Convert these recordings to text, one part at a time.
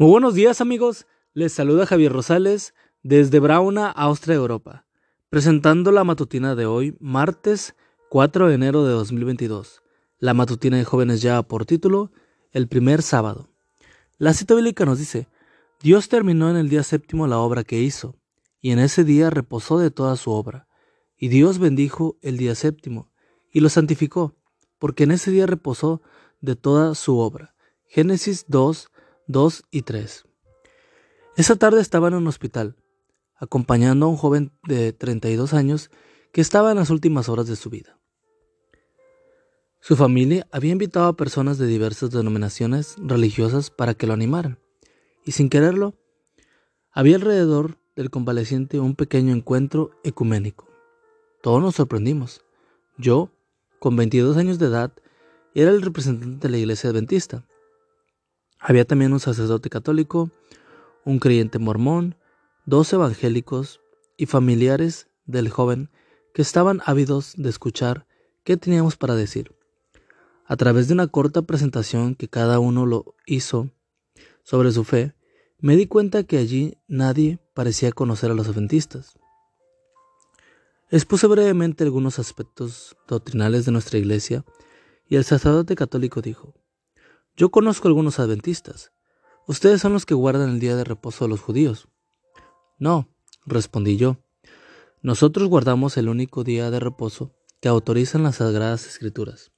Muy buenos días amigos, les saluda Javier Rosales desde Brauna, Austria, Europa, presentando la matutina de hoy, martes 4 de enero de 2022. La matutina de jóvenes ya por título, El primer sábado. La cita bíblica nos dice, Dios terminó en el día séptimo la obra que hizo, y en ese día reposó de toda su obra. Y Dios bendijo el día séptimo, y lo santificó, porque en ese día reposó de toda su obra. Génesis 2, 2 y 3. Esa tarde estaba en un hospital, acompañando a un joven de 32 años que estaba en las últimas horas de su vida. Su familia había invitado a personas de diversas denominaciones religiosas para que lo animaran, y sin quererlo, había alrededor del convaleciente un pequeño encuentro ecuménico. Todos nos sorprendimos. Yo, con 22 años de edad, era el representante de la iglesia adventista, había también un sacerdote católico, un creyente mormón, dos evangélicos y familiares del joven que estaban ávidos de escuchar qué teníamos para decir. A través de una corta presentación que cada uno lo hizo sobre su fe, me di cuenta que allí nadie parecía conocer a los adventistas. Expuse brevemente algunos aspectos doctrinales de nuestra iglesia y el sacerdote católico dijo, yo conozco algunos adventistas. Ustedes son los que guardan el día de reposo de los judíos. No, respondí yo. Nosotros guardamos el único día de reposo que autorizan las sagradas escrituras.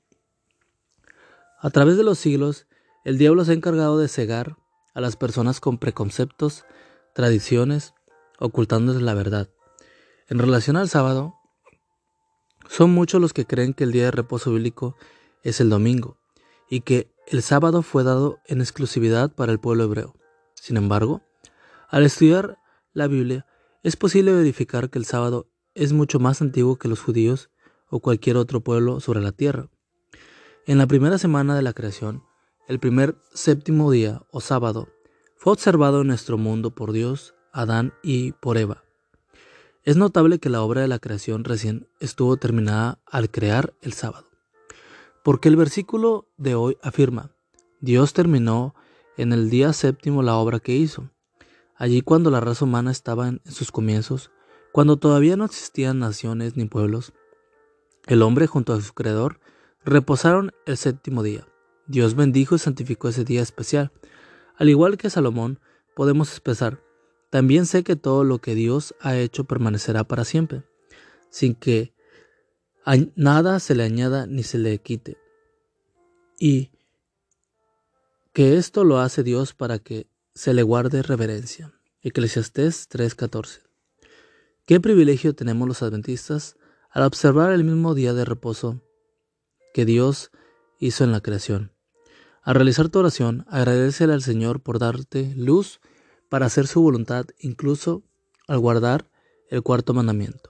A través de los siglos, el diablo se ha encargado de cegar a las personas con preconceptos, tradiciones, ocultándoles la verdad. En relación al sábado, son muchos los que creen que el día de reposo bíblico es el domingo y que el sábado fue dado en exclusividad para el pueblo hebreo. Sin embargo, al estudiar la Biblia, es posible verificar que el sábado es mucho más antiguo que los judíos o cualquier otro pueblo sobre la tierra. En la primera semana de la creación, el primer séptimo día o sábado fue observado en nuestro mundo por Dios, Adán y por Eva. Es notable que la obra de la creación recién estuvo terminada al crear el sábado. Porque el versículo de hoy afirma, Dios terminó en el día séptimo la obra que hizo. Allí cuando la raza humana estaba en sus comienzos, cuando todavía no existían naciones ni pueblos, el hombre junto a su Creador reposaron el séptimo día. Dios bendijo y santificó ese día especial. Al igual que Salomón, podemos expresar, también sé que todo lo que Dios ha hecho permanecerá para siempre, sin que nada se le añada ni se le quite. Y que esto lo hace Dios para que se le guarde reverencia. Eclesiastés 3:14. Qué privilegio tenemos los adventistas al observar el mismo día de reposo que Dios hizo en la creación. Al realizar tu oración, agradecele al Señor por darte luz para hacer su voluntad, incluso al guardar el cuarto mandamiento